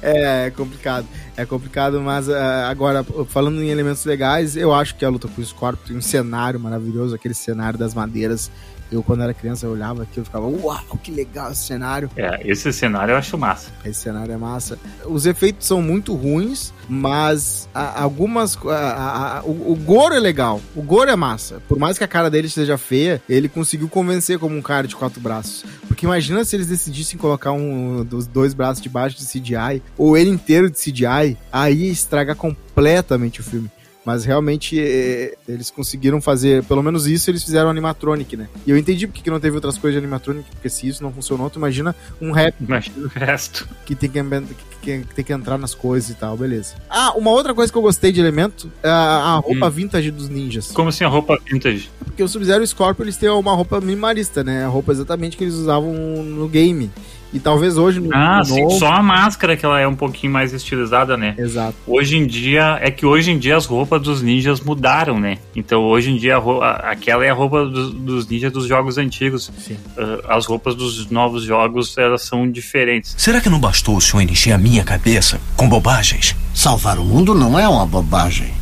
é, é complicado. É complicado, mas uh, agora, falando em elementos legais, eu acho que a luta com o Scorpion tem um cenário maravilhoso, aquele cenário das madeiras. Eu, quando era criança, eu olhava aqui e ficava, uau, que legal esse cenário. É, esse cenário eu acho massa. Esse cenário é massa. Os efeitos são muito ruins, mas a, algumas. A, a, o, o Goro é legal. O Goro é massa. Por mais que a cara dele seja feia, ele conseguiu convencer como um cara de quatro braços. Porque imagina se eles decidissem colocar um dos dois braços debaixo de CGI, ou ele inteiro de CGI, aí ia estragar completamente o filme. Mas realmente é, eles conseguiram fazer, pelo menos isso eles fizeram animatronic, né? E eu entendi porque que não teve outras coisas de animatronic, porque se isso não funcionou, tu imagina um rap. Imagina o resto. Que tem que, que, que tem que entrar nas coisas e tal, beleza. Ah, uma outra coisa que eu gostei de elemento é a, roupa hum. vintage dos ninjas. Como assim a roupa vintage? Porque o Sub-Zero e o Scorpio eles têm uma roupa minimalista, né? A roupa exatamente que eles usavam no game. E talvez hoje no Ah, no sim, novo- só a máscara que ela é um pouquinho mais estilizada, né? Exato. Hoje em dia, é que hoje em dia as roupas dos ninjas mudaram, né? Então hoje em dia a roupa- aquela é a roupa dos, dos ninjas dos jogos antigos. Ah, as roupas dos novos jogos, elas são diferentes. Será que não bastou o senhor encher a minha cabeça com bobagens? Salvar o mundo não é uma bobagem.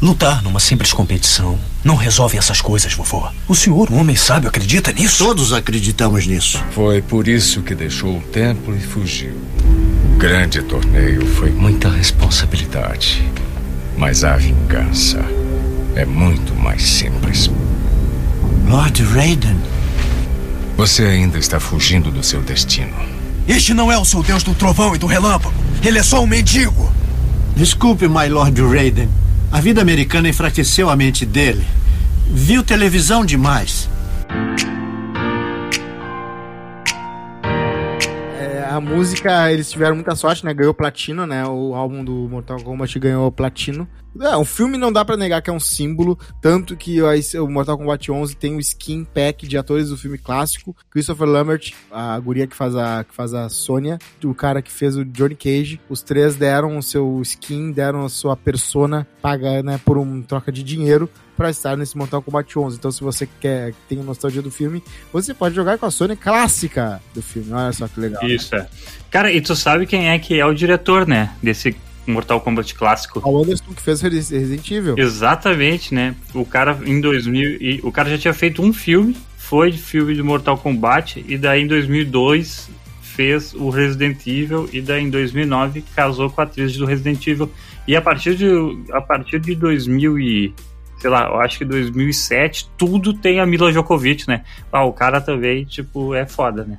Lutar numa simples competição não resolve essas coisas, vovô. O senhor, um homem sábio, acredita nisso? Todos acreditamos nisso. Foi por isso que deixou o templo e fugiu. O grande torneio foi muita responsabilidade. Mas a vingança é muito mais simples. Lord Raiden. Você ainda está fugindo do seu destino. Este não é o seu deus do trovão e do relâmpago. Ele é só um mendigo. Desculpe, my Lord Raiden. A vida americana enfraqueceu a mente dele. Viu televisão demais. A música, eles tiveram muita sorte, né? Ganhou platino, né? O álbum do Mortal Kombat ganhou platino. É, o filme não dá pra negar que é um símbolo, tanto que o Mortal Kombat 11 tem o skin pack de atores do filme clássico. Christopher Lambert, a guria que faz a, que faz a Sônia, o cara que fez o Johnny Cage. Os três deram o seu skin, deram a sua persona, paga, né, por um troca de dinheiro pra estar nesse Mortal Kombat 11. Então, se você quer, tem nostalgia do filme, você pode jogar com a Sônia clássica do filme. Olha só que legal. Isso é. Cara, e tu sabe quem é que é o diretor, né? Desse Mortal Kombat clássico. O Anderson que fez Resi- Resident Evil. Exatamente, né? O cara em 2000 e o cara já tinha feito um filme, foi filme de Mortal Kombat e daí em 2002 fez o Resident Evil e daí em 2009 casou com a atriz do Resident Evil e a partir de a partir de 2000 e sei lá, eu acho que 2007 tudo tem a Mila Djokovic, né? Ah, o cara também, tipo, é foda, né?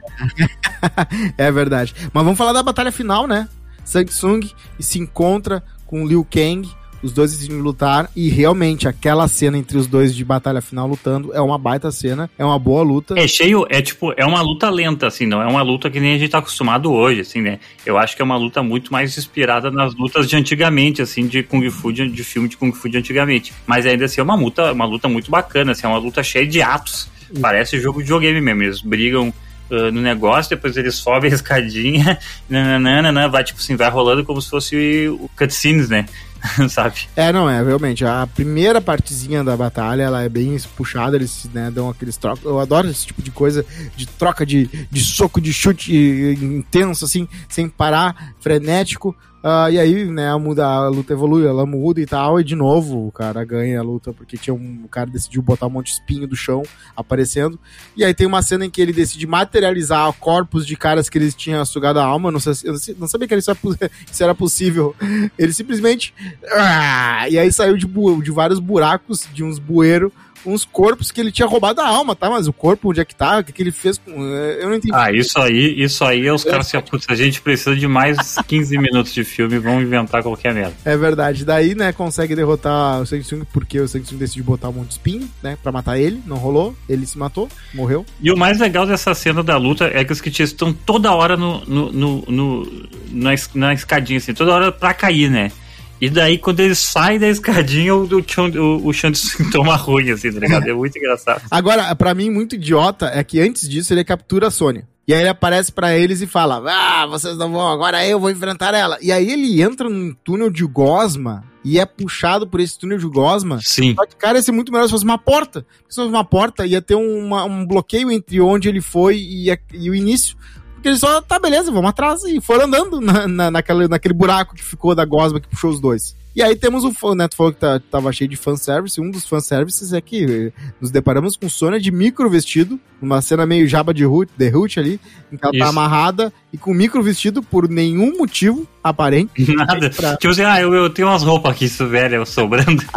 é verdade. Mas vamos falar da batalha final, né? Samsung se encontra com Liu Kang, os dois decidem lutar e realmente aquela cena entre os dois de batalha final lutando é uma baita cena, é uma boa luta. É cheio, é tipo, é uma luta lenta, assim, não é uma luta que nem a gente tá acostumado hoje, assim, né? Eu acho que é uma luta muito mais inspirada nas lutas de antigamente, assim, de Kung Fu, de, de filme de Kung Fu de antigamente. Mas ainda assim é uma luta, uma luta muito bacana, assim, é uma luta cheia de atos. Parece jogo de videogame mesmo, eles brigam uh, no negócio, depois eles sobem a escadinha, nananana, vai tipo assim, vai rolando como se fosse o cutscenes, né? Sabe? É, não, é, realmente. A primeira partezinha da batalha, ela é bem puxada, eles né, dão aqueles trocos. Eu adoro esse tipo de coisa, de troca de, de soco, de chute intenso, assim, sem parar, frenético. Ah, e aí, né, a, muda, a luta evolui, ela muda e tal, e de novo o cara ganha a luta, porque tinha um, o cara decidiu botar um monte de espinho do chão aparecendo. E aí tem uma cena em que ele decide materializar corpos de caras que eles tinham sugado a alma. Não, sei, eu não sabia que isso era, pu- isso era possível. Ele simplesmente. Ah, e aí saiu de, de vários buracos, de uns bueiros, uns corpos que ele tinha roubado a alma, tá? Mas o corpo, onde é que tá? O que, que ele fez com. é, Eu não entendi. Ah, isso aí, isso aí é os caras se putz, a gente precisa de mais 15 minutos de filme, vão inventar qualquer merda. É verdade. Daí, né, consegue derrotar o Tsung porque o Shang Tsung decidiu botar um monte de espinho, né, pra matar ele. Não rolou. Ele se matou, morreu. E o mais legal dessa cena da luta é que os Kits estão toda hora no, no, no, no- na, na escadinha, assim, toda hora pra cair, né? E daí, quando eles saem da escadinha, o, o, o, o Tsung toma ruim, assim, tá ligado? É muito engraçado. Agora, pra mim, muito idiota é que antes disso ele captura a Sônia. E aí ele aparece pra eles e fala: Ah, vocês não vão, agora eu vou enfrentar ela. E aí ele entra num túnel de gosma e é puxado por esse túnel de gosma. Sim. Só que, cara, ia ser muito melhor se fosse uma porta. Se fosse uma porta, ia ter uma- um bloqueio entre onde ele foi e, a- e o início. Porque ele só, tá, beleza, vamos atrás. E foram andando na, na, naquela, naquele buraco que ficou da gosma que puxou os dois. E aí temos o fã, né? Tu falou que tá, tava cheio de fanservice. Um dos fanservices é que eh, nos deparamos com Sônia de micro vestido, numa cena meio jaba de Hoot, The Hoot ali, em que ela tá Isso. amarrada e com micro vestido por nenhum motivo aparente. Nada. Pra- Tipo assim, ah, eu, eu tenho umas roupas aqui, isso, velho, sobrando.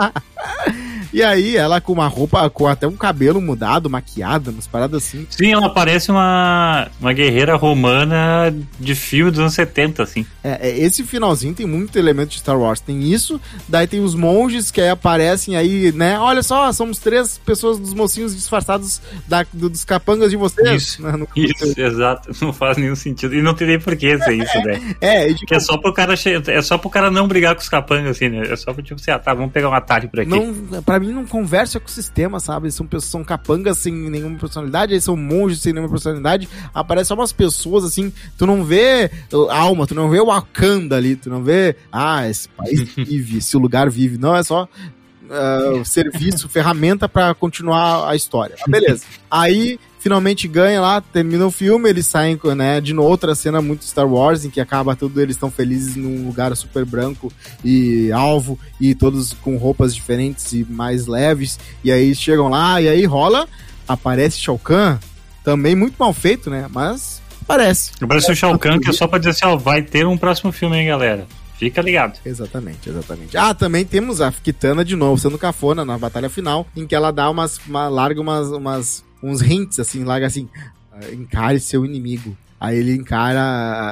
E aí ela com uma roupa, com até um cabelo mudado, maquiada, umas paradas assim. Sim, ela parece uma, uma guerreira romana de filme dos anos 70, assim. É, é, esse finalzinho tem muito elemento de Star Wars. Tem isso, daí tem os monges que aí aparecem aí, né? Olha só, somos três pessoas dos mocinhos disfarçados da- do- dos capangas de vocês. Isso. Né, no- Isso, exato. Não faz nenhum sentido. E não teria por que ser isso, né? É, e tipo, é só pro cara che- é só pro cara não brigar com os capangas, assim, né? É só pro tipo assim, ah, tá, vamos pegar um atalho por aqui. não, pra mim não conversa com o sistema, sabe? São pessoas, são capangas sem nenhuma personalidade, aí são monges sem nenhuma personalidade. Aparecem umas pessoas assim, tu não vê uh, alma, tu não vê o Wakanda ali, tu não vê, ah, esse país vive, esse lugar vive. Não, é só uh, serviço, ferramenta pra continuar a história. Mas beleza. Aí finalmente ganha lá, termina o filme, eles saem, né, de novo, outra cena muito Star Wars, em que acaba tudo, eles estão felizes num lugar super branco e alvo, e todos com roupas diferentes e mais leves, e aí chegam lá, e aí rola, aparece Shao Kahn, também muito mal feito, né, mas aparece. Parece o Shao Kahn, que é só pra dizer assim, ó, vai ter um próximo filme, hein, galera. Fica ligado. Exatamente, exatamente. Ah, também temos a Kitana de novo, sendo cafona na batalha final, em que ela dá umas, uma, larga umas, umas, uns hints, assim, larga assim, ah, encare seu inimigo. Aí ele encara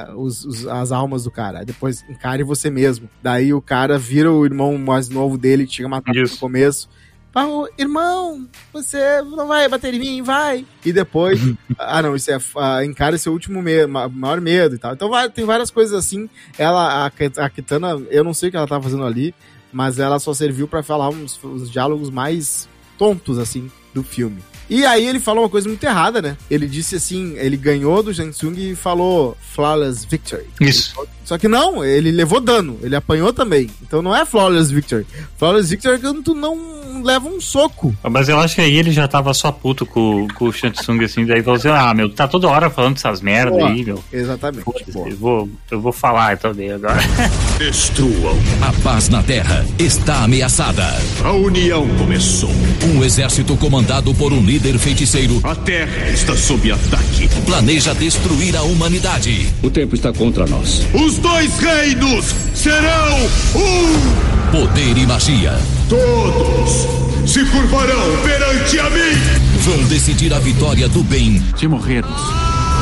ah, os, os- as almas do cara. Aí depois encare você mesmo. Daí o cara vira o irmão mais novo dele, que chega matar no começo. Fala, irmão, você não vai bater em mim, vai. E depois, ah não, isso é, ah, encare seu último medo, maior medo e tal. Então vai, tem várias coisas assim. Ela, a, a Kitana, eu não sei o que ela tava fazendo ali, mas ela só serviu pra falar uns, uns diálogos mais tontos, assim, do filme. E aí ele falou uma coisa muito errada, né? Ele disse assim, ele ganhou do Shang Tsung e falou Flawless Victory. Isso. Só que não, ele levou dano, ele apanhou também. Então não é Flawless Victory. Flawless Victory é quando tu não leva um soco. Mas eu acho que aí ele já tava só puto com, com o Shang Tsung, assim, daí falou assim, ah, meu, tá toda hora falando essas merda Boa. aí, meu. Exatamente. Eu vou, eu vou falar então dele agora. Destruam. A paz na Terra está ameaçada. A união começou. Um exército comandado por um líder feiticeiro A Terra está sob ataque. planeja destruir a humanidade. O tempo está contra nós. Os dois reinos serão um! Poder e magia Todos se curvarão perante a mim! vão decidir a vitória do bem Se morrermos,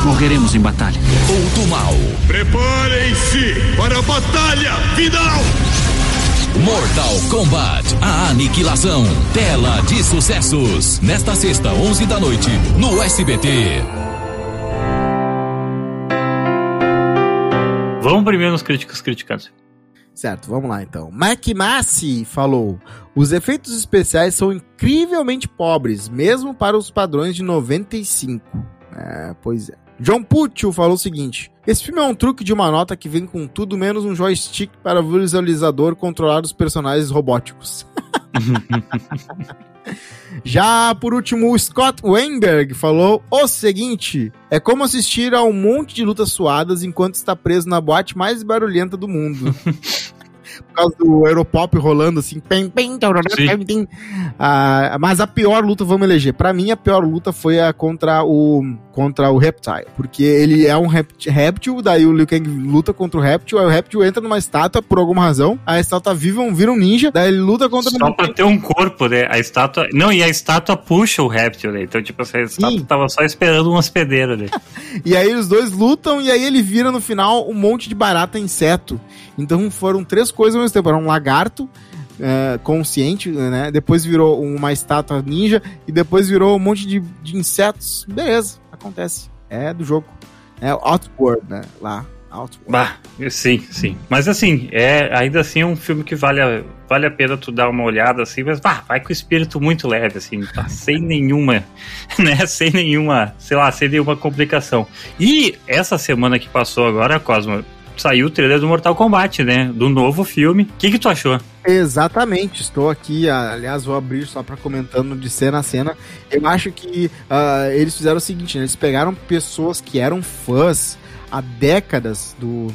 morreremos em batalha. ou do mal. Preparem-se para a batalha final! Mortal Kombat, a aniquilação. Tela de sucessos. Nesta sexta, 11 da noite, no SBT. Vamos primeiro nos críticos criticando. Certo, vamos lá então. Mac Massey falou: os efeitos especiais são incrivelmente pobres, mesmo para os padrões de 95. É, pois é. John Puccio falou o seguinte: esse filme é um truque de uma nota que vem com tudo menos um joystick para o visualizador controlar os personagens robóticos. Já por último, o Scott Weinberg falou o seguinte: é como assistir a um monte de lutas suadas enquanto está preso na boate mais barulhenta do mundo. por causa do Europop rolando assim. Pem, pem, pem. Ah, mas a pior luta, vamos eleger. Pra mim, a pior luta foi a contra o contra o Reptile. Porque ele é um rept- réptil, daí o Liu Kang luta contra o réptil, aí o réptil entra numa estátua por alguma razão, a estátua viva um- vira um ninja, daí ele luta contra Só pra ter um corpo, né? A estátua. Não, e a estátua puxa o réptil, né? Então, tipo, essa estátua tava só esperando um hospedeiro, né? E aí os dois lutam e aí ele vira no final um monte de barata inseto. Então foram três coisas ao mesmo tempo. Era um lagarto é, consciente, né? Depois virou uma estátua ninja e depois virou um monte de, de insetos. Beleza, acontece. É do jogo. É o Outward, né? Lá. Outward. Bah, sim, sim. Mas assim, é, ainda assim é um filme que vale a, vale a pena tu dar uma olhada assim, mas bah, vai com o espírito muito leve, assim, tá? sem nenhuma, né? Sem nenhuma, sei lá, sem nenhuma complicação. E essa semana que passou agora, Cosmo, saiu o trailer do Mortal Kombat, né? Do novo filme. O que, que tu achou? Exatamente, estou aqui, aliás, vou abrir só para comentando de cena a cena. Eu acho que ah, eles fizeram o seguinte, né, eles pegaram pessoas que eram fãs há décadas do,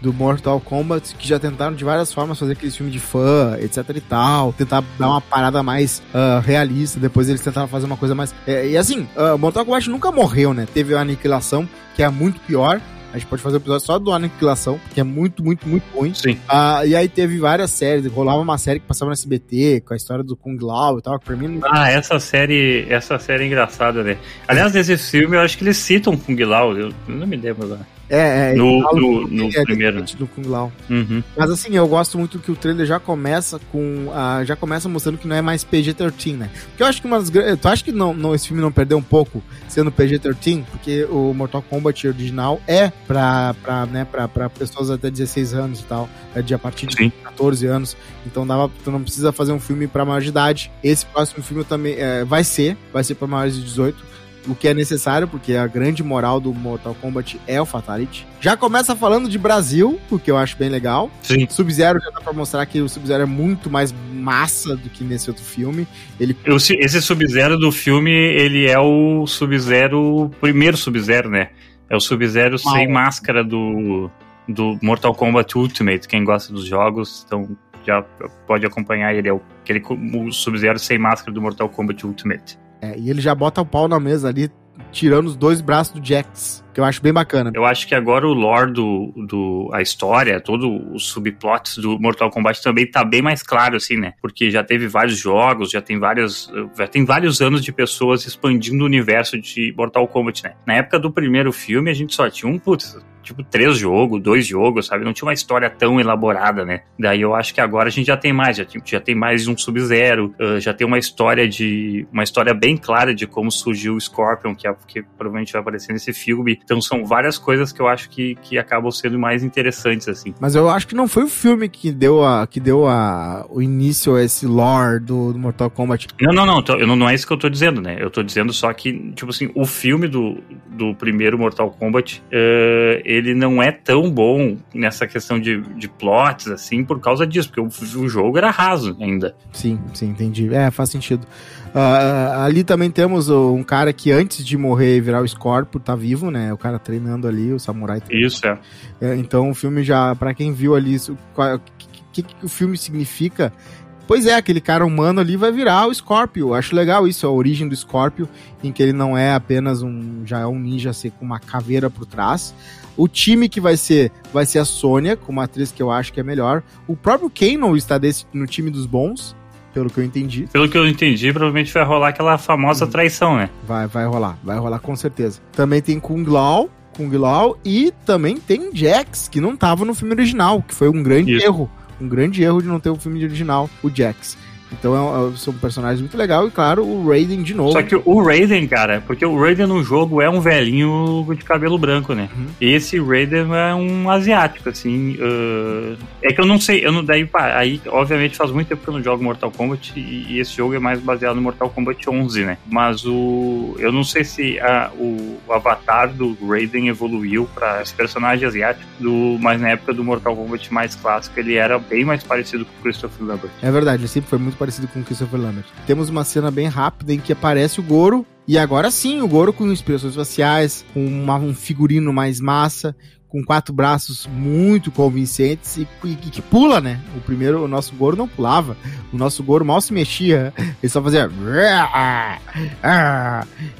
do Mortal Kombat, que já tentaram de várias formas fazer aquele filme de fã, etc e tal, tentar dar uma parada mais ah, realista, depois eles tentaram fazer uma coisa mais... é, e assim, ah, Mortal Kombat nunca morreu, né, teve a Aniquilação, que é muito pior, a gente pode fazer um episódio só do Aniquilação, que é muito, muito, muito ruim. Sim. Ah, e aí teve várias séries, rolava uma série que passava no SBT, com a história do Kung Lao e tal, que pra mim... Ah, essa série, essa série é engraçada, né? Aliás, desse filme eu acho que eles citam Kung Lao, eu não me lembro agora. É, é, No- no- no é, primeiro. diferente do Kung Lao. Uhum. Mas assim, eu gosto muito que o trailer já começa com. ah, já começa mostrando que não é mais PG-13, né? Porque eu acho que uma das grandes. Tu acha que não, não, esse filme não perdeu um pouco sendo PG-13? Porque o Mortal Kombat original é pra, pra, né, pra, pra pessoas até 16 anos e tal. É de a partir de 14 anos. Então dava, tu não precisa fazer um filme pra maior de idade. Esse próximo filme também é, vai ser, vai ser pra maiores de 18 o que é necessário, porque a grande moral do Mortal Kombat é o Fatality. Já começa falando de Brasil, o que eu acho bem legal. Sim. Sub-Zero já dá pra mostrar que o Sub-Zero é muito mais massa do que nesse outro filme. Ele Esse Sub-Zero do filme, ele é o Sub-Zero, primeiro Sub-Zero, né? É o Sub-Zero sem máscara do, do Mortal Kombat Ultimate. Quem gosta dos jogos, então já pode acompanhar ele. É o, aquele o Sub-Zero sem máscara do Mortal Kombat Ultimate. É, e ele já bota o pau na mesa ali, tirando os dois braços do Jax, que eu acho bem bacana. Eu acho que agora o lore do, do a história, todo os subplots do Mortal Kombat também tá bem mais claro assim, né? Porque já teve vários jogos, já tem vários, já tem vários anos de pessoas expandindo o universo de Mortal Kombat, né? Na época do primeiro filme a gente só tinha um, putz, tipo três jogos, dois jogos, sabe? Não tinha uma história tão elaborada, né? Daí eu acho que agora a gente já tem mais, já tem, já tem mais um Sub-Zero, ah, já tem uma história de uma história bem clara de como surgiu o Scorpion, que, é, que provavelmente vai aparecer nesse filme. Então são várias coisas que eu acho que, que acabam sendo mais interessantes assim. Mas eu acho que não foi o filme que deu, a, que deu a, o início a esse lore do, do Mortal Kombat. Não, não, não, eu não, não é isso que eu tô dizendo, né? Eu tô dizendo só que, tipo assim, o filme do, do primeiro Mortal Kombat, eh, ele não é tão bom nessa questão de, de plots, assim, por causa disso, porque o, o jogo era raso ainda. Sim, sim, entendi. É, faz sentido. Ah, ali também temos um cara que antes de morrer e virar o Scorpio tá vivo, né? O cara treinando ali, o samurai. Isso, é. É, então o filme já, pra quem viu ali o que, que, o filme significa, pois é, aquele cara humano ali vai virar o Scorpio. Acho legal isso, a origem do Scorpio, em que ele não é apenas um, já é um ninja ser com uma caveira por trás. O time que vai ser, vai ser a Sônia, com uma atriz que eu acho que é melhor. O próprio Kano está desse, no time dos bons, pelo que eu entendi. Pelo que eu entendi, provavelmente vai rolar aquela famosa traição, né? Vai, vai rolar, vai rolar com certeza. Também tem Kung Lao, Kung Lao e também tem Jax, que não tava no filme original, que foi um grande Isso. erro. Um grande erro de não ter o filme original, o Jax. Então é, é, são personagens muito legal e claro, o Raiden de novo. Só que o Raiden, cara, porque o Raiden no jogo é um velhinho de cabelo branco, né? Uhum. Esse Raiden é um asiático, assim. ah, é que eu não sei, eu não, daí, aí, obviamente, faz muito tempo que eu não jogo Mortal Kombat e, e esse jogo é mais baseado no Mortal Kombat 11, né? Mas o. Eu não sei se a- o, o avatar do Raiden evoluiu pra esse personagem asiático, do, mas na época do Mortal Kombat mais clássico ele era bem mais parecido com o Christopher Lambert. É verdade, ele sempre foi muito parecido com o Christopher Lambert. Temos uma cena bem rápida em que aparece o Goro, e agora sim, o Goro com expressões faciais, com uma- um figurino mais massa, com quatro braços muito convincentes e, e, que pula, né? O primeiro, o nosso Goro não pulava. O nosso Goro mal se mexia. Ele só fazia.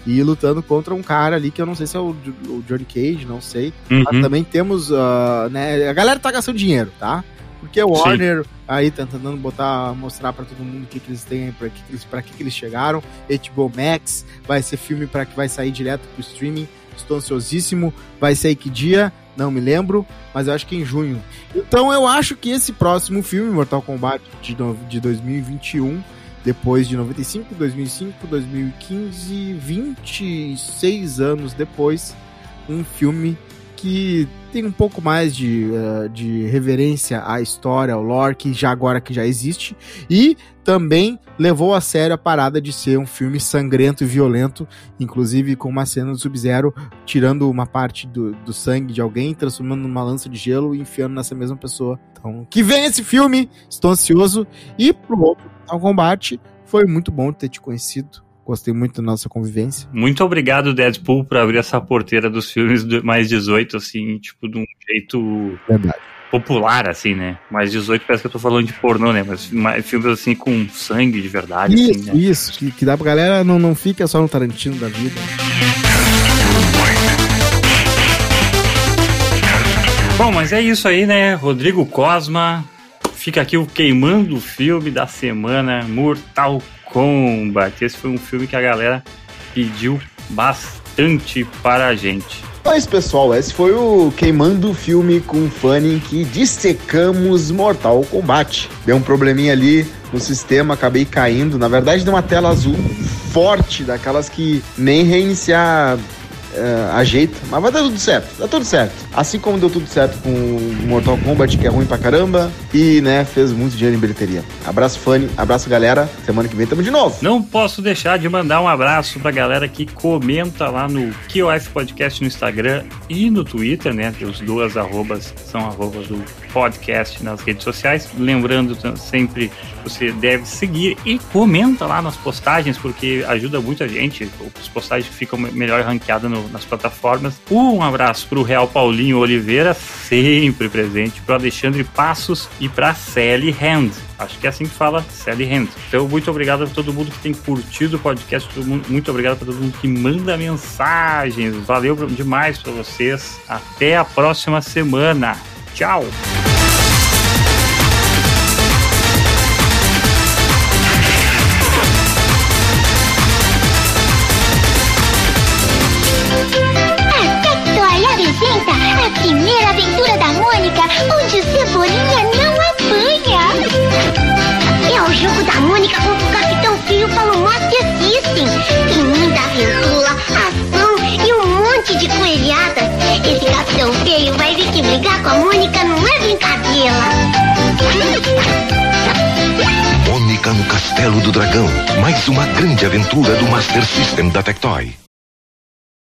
E lutando contra um cara ali que eu não sei se é o, o Johnny Cage, não sei. Uhum. Mas também temos. Uh, né, a galera tá gastando dinheiro, tá? Porque o Warner Sim. aí tá tentando botar, mostrar para todo mundo o que, que eles têm, para que, que, eles, pra que, que eles chegaram. HBO Max vai ser filme para que vai sair direto pro streaming. Estou ansiosíssimo. Vai sair que dia? Não me lembro, mas eu acho que em junho. Então eu acho que esse próximo filme, Mortal Kombat de, de 2021, depois de 95, 2005, 2015, 26 anos depois, um filme que tem um pouco mais de, uh, de reverência à história, ao lore, que já agora que já existe, e também levou a sério a parada de ser um filme sangrento e violento, inclusive com uma cena do Sub-Zero tirando uma parte do, do sangue de alguém, transformando numa lança de gelo e enfiando nessa mesma pessoa. Então, que vem esse filme, estou ansioso, e pro outro, ao combate, foi muito bom ter te conhecido. Gostei muito da nossa convivência. Muito obrigado, Deadpool, por abrir essa porteira dos filmes mais 18, assim, tipo, de um jeito Verdade. popular, assim, né? Mais 18 parece que eu tô falando de pornô, né? Mas filmes, assim, com sangue de verdade, isso, assim, né? Isso, que, que dá pra galera, não, não fica só no Tarantino da vida. Bom, mas é isso aí, né? Rodrigo Cosma. Fica aqui o queimando o filme da semana, Mortal Kombat. Esse foi um filme que a galera pediu bastante para a gente. Mas pessoal, esse foi o Queimando o Filme com Fanny que dissecamos Mortal Kombat. Deu um probleminha ali no sistema, acabei caindo. Na verdade, deu uma tela azul forte, daquelas que nem reiniciar uh, ajeita, mas vai dar tudo certo, dá tudo certo. Assim como deu tudo certo com Mortal Kombat, que é ruim pra caramba, e, né, fez muito dinheiro em bilheteria. Abraço, Fanny, abraço, galera. Semana que vem tamo de novo. Não posso deixar de mandar um abraço pra galera que comenta lá no QF Podcast no Instagram e no Twitter, né? Os duas arrobas são arrobas do podcast nas redes sociais. Lembrando sempre, você deve seguir e comenta lá nas postagens, porque ajuda muito a gente. As postagens ficam melhor ranqueadas no, nas plataformas. Um abraço para o Real Paulinho Oliveira, sempre presente, para Alexandre Passos e para Sally Hand. Acho que é assim que fala, Sally Hand. Então, muito obrigado a todo mundo que tem curtido o podcast. Muito obrigado para todo mundo que manda mensagens. Valeu demais para vocês. Até a próxima semana. Tchau! Brigar com a Mônica não é brincadeira. Mônica no Castelo do Dragão. Mais uma grande aventura do Master System da Tectoy.